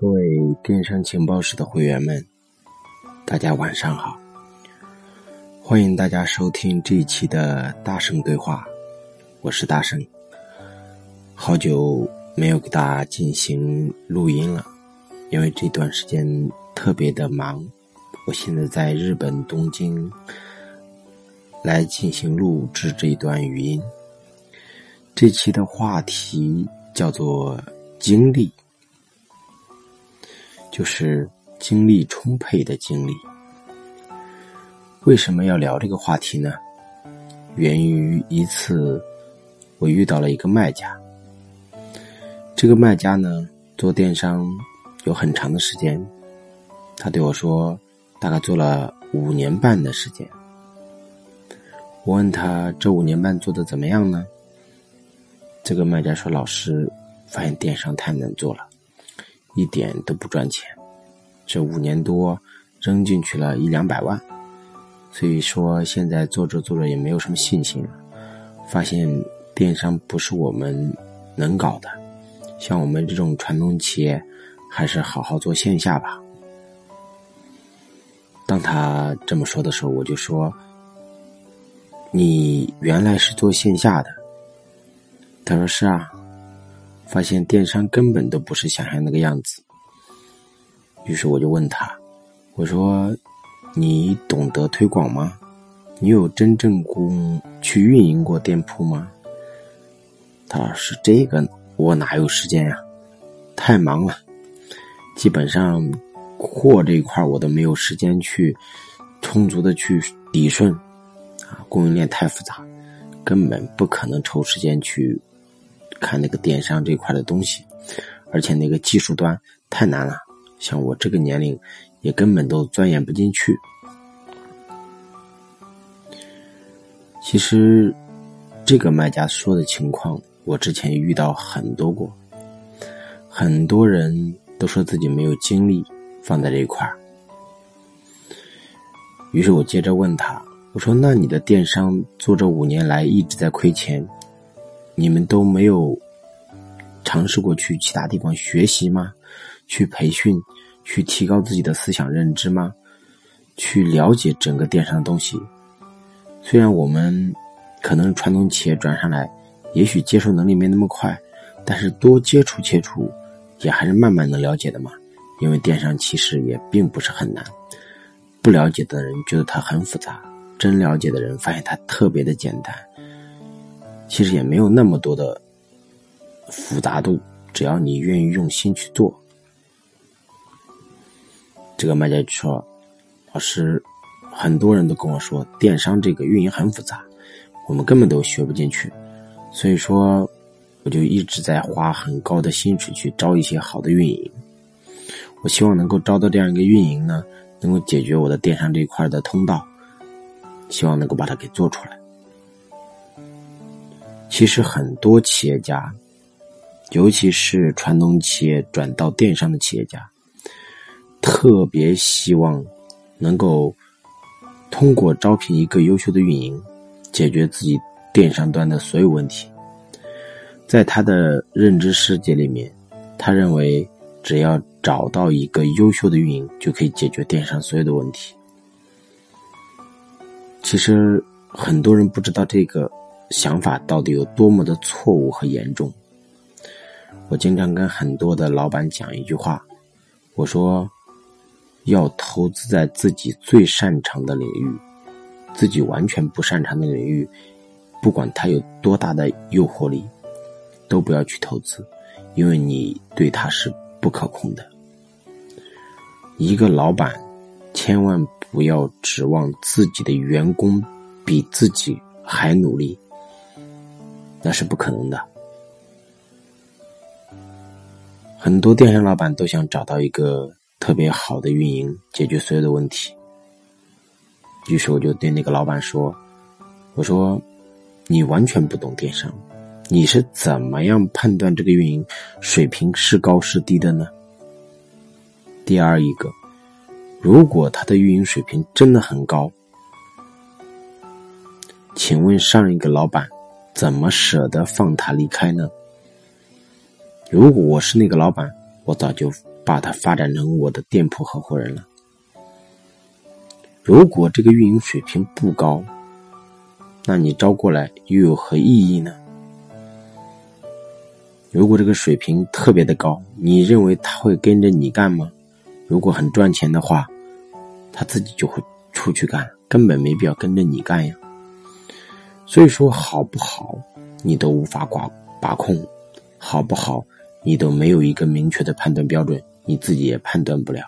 各位电商情报室的会员们，大家晚上好！欢迎大家收听这一期的大圣对话，我是大圣。好久没有给大家进行录音了，因为这段时间特别的忙。我现在在日本东京来进行录制这一段语音。这期的话题叫做经历。就是精力充沛的精力。为什么要聊这个话题呢？源于一次，我遇到了一个卖家。这个卖家呢，做电商有很长的时间。他对我说，大概做了五年半的时间。我问他这五年半做的怎么样呢？这个卖家说：“老师，发现电商太难做了。”一点都不赚钱，这五年多扔进去了一两百万，所以说现在做着做着也没有什么信心了。发现电商不是我们能搞的，像我们这种传统企业，还是好好做线下吧。当他这么说的时候，我就说：“你原来是做线下的？”他说：“是啊。”发现电商根本都不是想象那个样子，于是我就问他：“我说，你懂得推广吗？你有真正工去运营过店铺吗？”他说：“是这个，我哪有时间呀？太忙了，基本上货这一块我都没有时间去充足的去理顺啊，供应链太复杂，根本不可能抽时间去。”看那个电商这块的东西，而且那个技术端太难了，像我这个年龄也根本都钻研不进去。其实，这个卖家说的情况，我之前遇到很多过，很多人都说自己没有精力放在这一块。于是我接着问他，我说：“那你的电商做这五年来一直在亏钱？”你们都没有尝试过去其他地方学习吗？去培训，去提高自己的思想认知吗？去了解整个电商的东西。虽然我们可能传统企业转上来，也许接受能力没那么快，但是多接触接触，也还是慢慢能了解的嘛。因为电商其实也并不是很难，不了解的人觉得它很复杂，真了解的人发现它特别的简单。其实也没有那么多的复杂度，只要你愿意用心去做。这个卖家就说：“老师，很多人都跟我说，电商这个运营很复杂，我们根本都学不进去。所以说，我就一直在花很高的薪水去招一些好的运营。我希望能够招到这样一个运营呢，能够解决我的电商这一块的通道，希望能够把它给做出来。”其实很多企业家，尤其是传统企业转到电商的企业家，特别希望能够通过招聘一个优秀的运营，解决自己电商端的所有问题。在他的认知世界里面，他认为只要找到一个优秀的运营，就可以解决电商所有的问题。其实很多人不知道这个。想法到底有多么的错误和严重？我经常跟很多的老板讲一句话，我说要投资在自己最擅长的领域，自己完全不擅长的领域，不管它有多大的诱惑力，都不要去投资，因为你对它是不可控的。一个老板千万不要指望自己的员工比自己还努力。那是不可能的。很多电商老板都想找到一个特别好的运营，解决所有的问题。于是我就对那个老板说：“我说，你完全不懂电商，你是怎么样判断这个运营水平是高是低的呢？第二一个，如果他的运营水平真的很高，请问上一个老板？”怎么舍得放他离开呢？如果我是那个老板，我早就把他发展成我的店铺合伙人了。如果这个运营水平不高，那你招过来又有何意义呢？如果这个水平特别的高，你认为他会跟着你干吗？如果很赚钱的话，他自己就会出去干，根本没必要跟着你干呀。所以说，好不好，你都无法把把控；好不好，你都没有一个明确的判断标准，你自己也判断不了。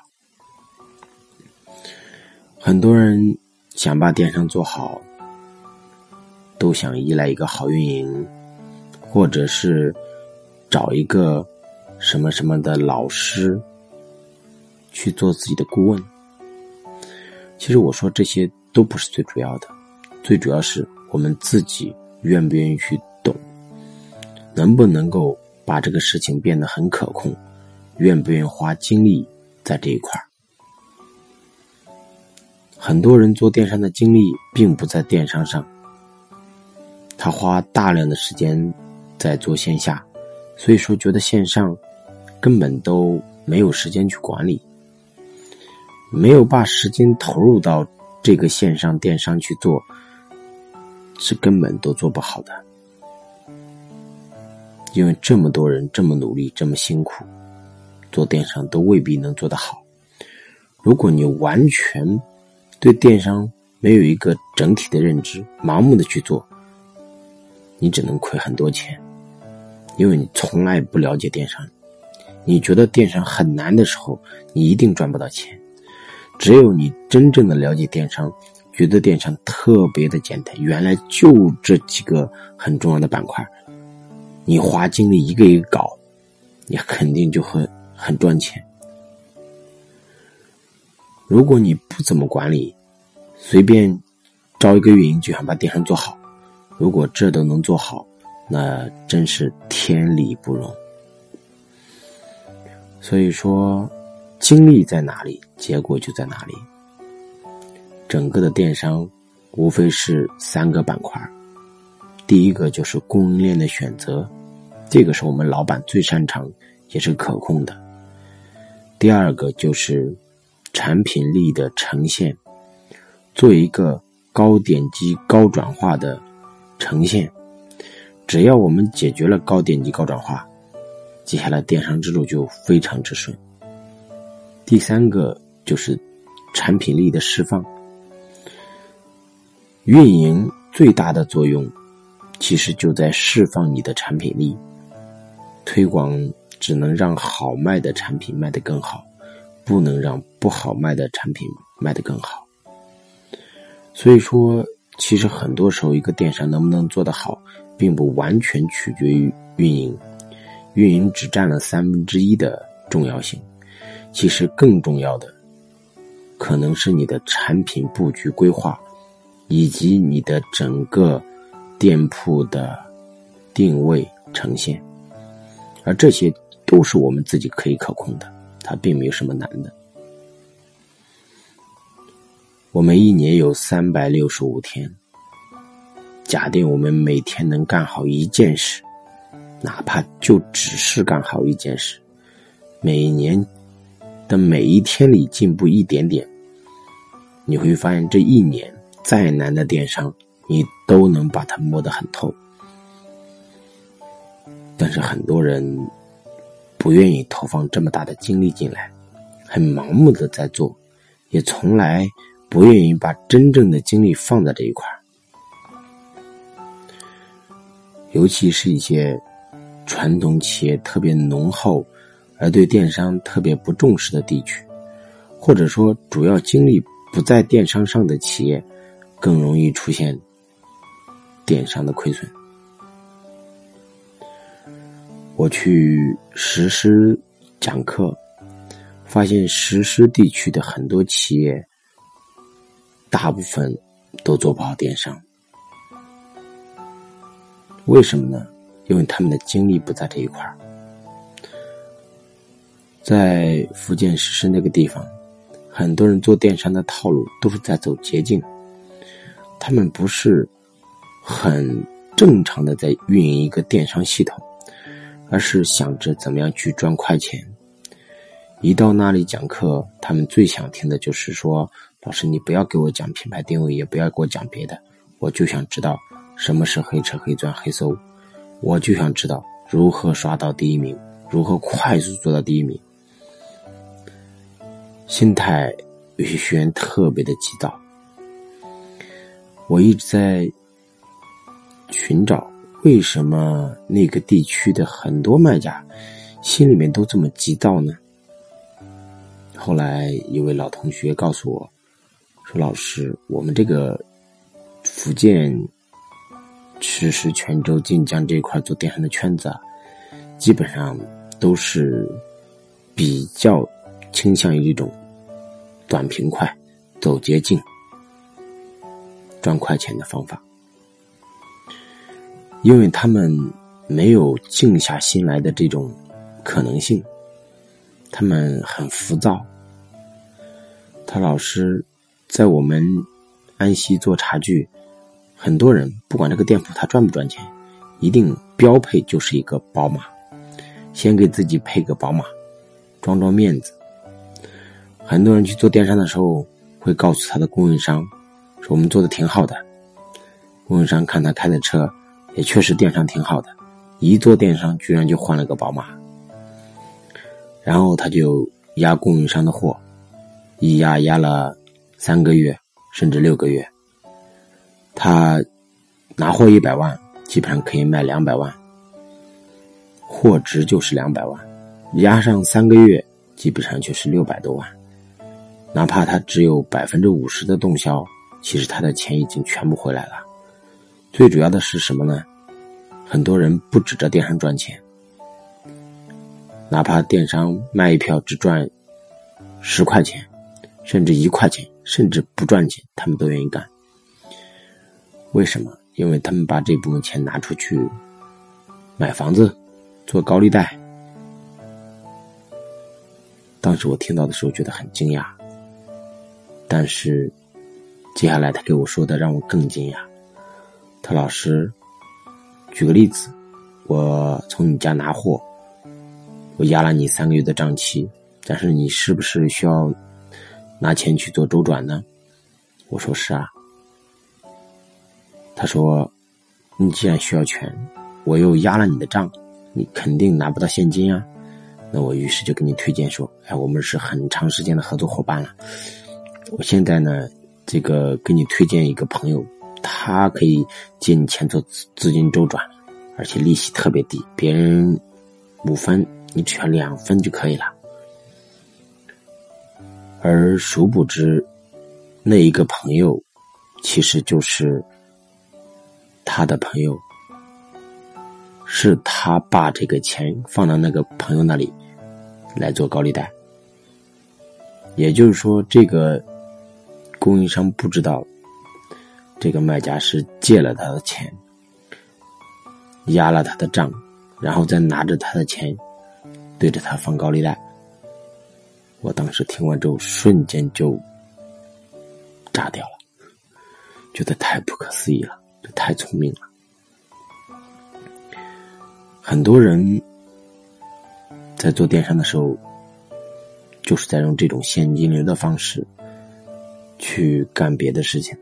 很多人想把电商做好，都想依赖一个好运营，或者是找一个什么什么的老师去做自己的顾问。其实我说这些都不是最主要的，最主要是我们自己愿不愿意去懂，能不能够把这个事情变得很可控，愿不愿意花精力在这一块儿。很多人做电商的精力并不在电商上，他花大量的时间在做线下，所以说觉得线上根本都没有时间去管理，没有把时间投入到这个线上电商去做，是根本都做不好的。因为这么多人这么努力这么辛苦做电商，都未必能做得好。如果你完全对电商没有一个整体的认知，盲目的去做，你只能亏很多钱，因为你从来不了解电商。你觉得电商很难的时候，你一定赚不到钱。只有你真正的了解电商，觉得电商特别的简单，原来就这几个很重要的板块，你花精力一个一个搞，你肯定就会很赚钱。如果你不怎么管理，随便招一个运营就想把电商做好，如果这都能做好，那真是天理不容。所以说，精力在哪里，结果就在哪里。整个的电商无非是三个板块，第一个就是供应链的选择，这个是我们老板最擅长也是可控的。第二个就是。产品力的呈现，做一个高点击、高转化的呈现。只要我们解决了高点击、高转化，接下来电商之路就非常之顺。第三个就是产品力的释放。运营最大的作用，其实就在释放你的产品力。推广只能让好卖的产品卖得更好。不能让不好卖的产品卖得更好，所以说，其实很多时候，一个电商能不能做得好，并不完全取决于运营，运营只占了三分之一的重要性。其实更重要的，可能是你的产品布局规划，以及你的整个店铺的定位呈现，而这些都是我们自己可以可控的。它并没有什么难的。我们一年有三百六十五天，假定我们每天能干好一件事，哪怕就只是干好一件事，每年的每一天里进步一点点，你会发现这一年再难的电商，你都能把它摸得很透。但是很多人。不愿意投放这么大的精力进来，很盲目的在做，也从来不愿意把真正的精力放在这一块尤其是一些传统企业特别浓厚，而对电商特别不重视的地区，或者说主要精力不在电商上的企业，更容易出现电商的亏损。我去实施讲课，发现实施地区的很多企业，大部分都做不好电商。为什么呢？因为他们的精力不在这一块儿。在福建实施那个地方，很多人做电商的套路都是在走捷径，他们不是很正常的在运营一个电商系统。而是想着怎么样去赚快钱，一到那里讲课，他们最想听的就是说：“老师，你不要给我讲品牌定位，也不要给我讲别的，我就想知道什么是黑车、黑钻、黑搜，我就想知道如何刷到第一名，如何快速做到第一名。”心态有些学员特别的急躁，我一直在寻找为什么那个地区的很多卖家心里面都这么急躁呢？后来一位老同学告诉我，说：“老师，我们这个福建、池石、泉州、晋江这一块做电商的圈子啊，基本上都是比较倾向于这种短平快、走捷径、赚快钱的方法，因为他们没有静下心来的这种可能性。”他们很浮躁。他老师在我们安溪做茶具，很多人不管这个店铺他赚不赚钱，一定标配就是一个宝马，先给自己配个宝马，装装面子。很多人去做电商的时候，会告诉他的供应商说：“我们做的挺好的。”供应商看他开的车，也确实电商挺好的，一做电商居然就换了个宝马。然后他就压供应商的货，一压压了三个月，甚至六个月。他拿货一百万，基本上可以卖两百万，货值就是两百万，压上三个月，基本上就是六百多万。哪怕他只有百分之五十的动销，其实他的钱已经全部回来了。最主要的是什么呢？很多人不指着电商赚钱。哪怕电商卖一票只赚十块钱，甚至一块钱，甚至不赚钱，他们都愿意干。为什么？因为他们把这部分钱拿出去买房子、做高利贷。当时我听到的时候觉得很惊讶，但是接下来他给我说的让我更惊讶。他老师，举个例子，我从你家拿货。我压了你三个月的账期，但是你是不是需要拿钱去做周转呢？我说是啊。他说：“你既然需要钱，我又压了你的账，你肯定拿不到现金啊。”那我于是就给你推荐说：“哎，我们是很长时间的合作伙伴了。我现在呢，这个给你推荐一个朋友，他可以借你钱做资资金周转，而且利息特别低，别人五分。”你只要两分就可以了，而殊不知，那一个朋友其实就是他的朋友，是他把这个钱放到那个朋友那里来做高利贷。也就是说，这个供应商不知道这个卖家是借了他的钱，压了他的账，然后再拿着他的钱。对着他放高利贷，我当时听完之后瞬间就炸掉了，觉得太不可思议了，这太聪明了。很多人在做电商的时候，就是在用这种现金流的方式去干别的事情。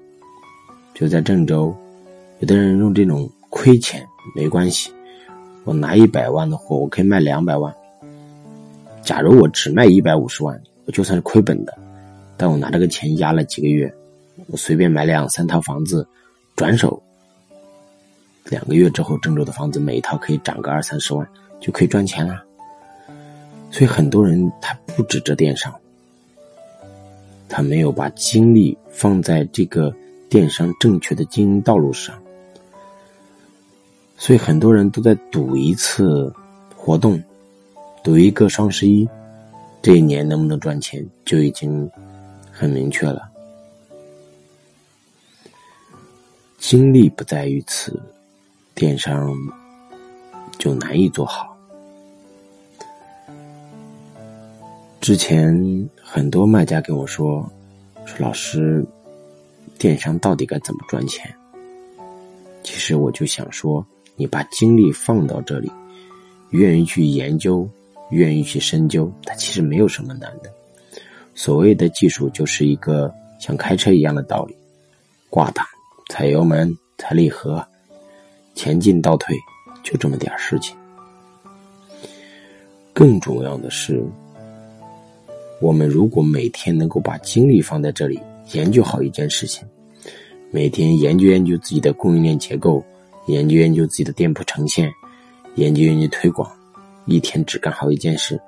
就在郑州，有的人用这种亏钱没关系，我拿一百万的货，我可以卖两百万。假如我只卖一百五十万，我就算是亏本的，但我拿这个钱压了几个月，我随便买两三套房子，转手两个月之后，郑州的房子每一套可以涨个二三十万，就可以赚钱了。所以很多人他不止这电商，他没有把精力放在这个电商正确的经营道路上，所以很多人都在赌一次活动。赌一个双十一，这一年能不能赚钱就已经很明确了。精力不在于此，电商就难以做好。之前很多卖家跟我说：“说老师，电商到底该怎么赚钱？”其实我就想说，你把精力放到这里，愿意去研究。愿意去深究，它其实没有什么难的。所谓的技术，就是一个像开车一样的道理：挂档、踩油门、踩离合、前进、倒退，就这么点事情。更重要的是，我们如果每天能够把精力放在这里，研究好一件事情，每天研究研究自己的供应链结构，研究研究自己的店铺呈现，研究研究推广，一天只干好一件事，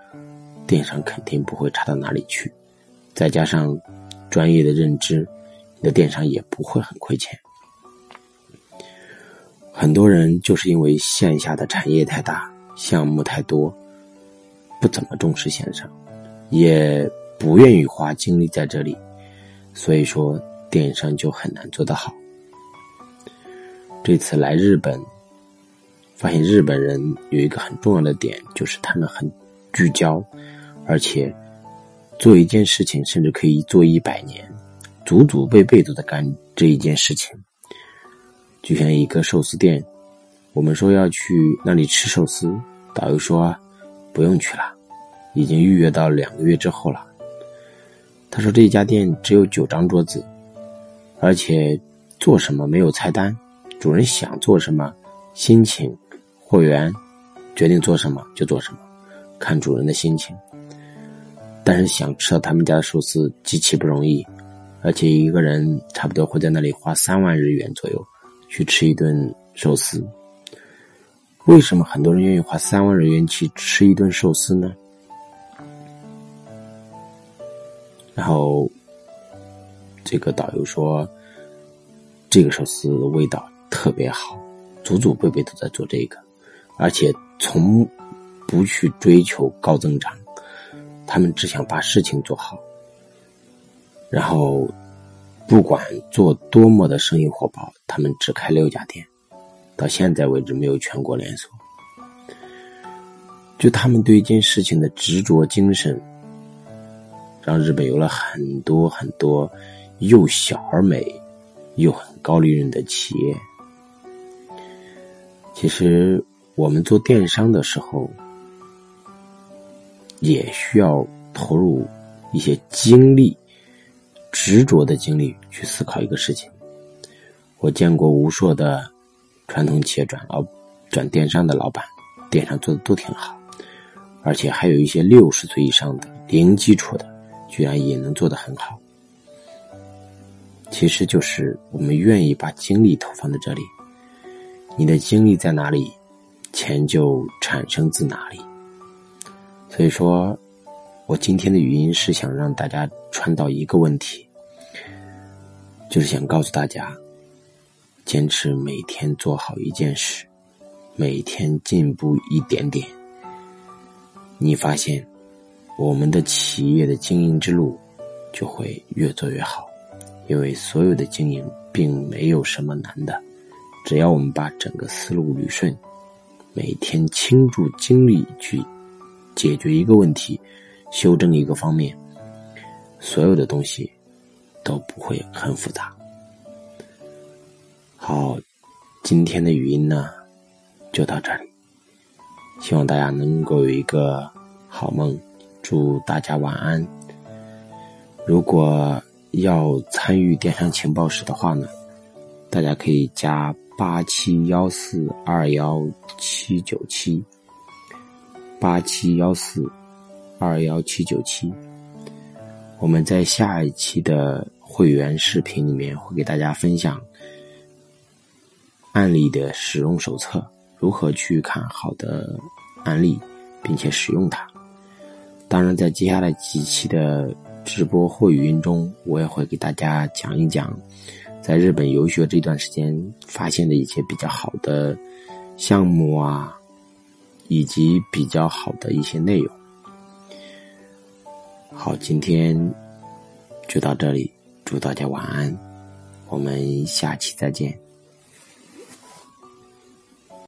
电商肯定不会差到哪里去。再加上专业的认知，你的电商也不会很亏钱。很多人就是因为线下的产业太大，项目太多。不怎么重视线上，也不愿意花精力在这里，所以说电商就很难做得好。这次来日本，发现日本人有一个很重要的点，就是他们很聚焦，而且做一件事情甚至可以做一百年，祖祖辈辈都在干这一件事情。就像一个寿司店，我们说要去那里吃寿司，导游说不用去了。已经预约到两个月之后了。他说：“这家店只有九张桌子，而且做什么没有菜单，主人想做什么，心情，货源决定做什么就做什么，看主人的心情。但是想吃到他们家的寿司极其不容易，而且一个人差不多会在那里花三万日元左右去吃一顿寿司。为什么很多人愿意花三万日元去吃一顿寿司呢？”然后，这个导游说：“这个寿司味道特别好，祖祖辈辈都在做这个，而且从不去追求高增长，他们只想把事情做好。然后，不管做多么的生意火爆，他们只开六家店，到现在为止没有全国连锁。就他们对一件事情的执着精神。”让日本有了很多很多又小而美又很高利润的企业。其实我们做电商的时候，也需要投入一些精力、执着的精力去思考一个事情。我见过无数的传统企业转老转电商的老板，电商做的都挺好，而且还有一些六十岁以上的零基础的。居然也能做得很好，其实就是我们愿意把精力投放在这里。你的精力在哪里，钱就产生自哪里。所以说，我今天的语音是想让大家传导一个问题，就是想告诉大家，坚持每天做好一件事，每天进步一点点，你发现。我们的企业的经营之路就会越做越好，因为所有的经营并没有什么难的，只要我们把整个思路捋顺，每天倾注精力去解决一个问题，修正一个方面，所有的东西都不会很复杂。好，今天的语音呢就到这里，希望大家能够有一个好梦。祝大家晚安。如果要参与电商情报室的话呢，大家可以加八七幺四二幺七九七，八七幺四二幺七九七。我们在下一期的会员视频里面会给大家分享案例的使用手册，如何去看好的案例，并且使用它。当然，在接下来几期的直播或语音中，我也会给大家讲一讲，在日本游学这段时间发现的一些比较好的项目啊，以及比较好的一些内容。好，今天就到这里，祝大家晚安，我们下期再见。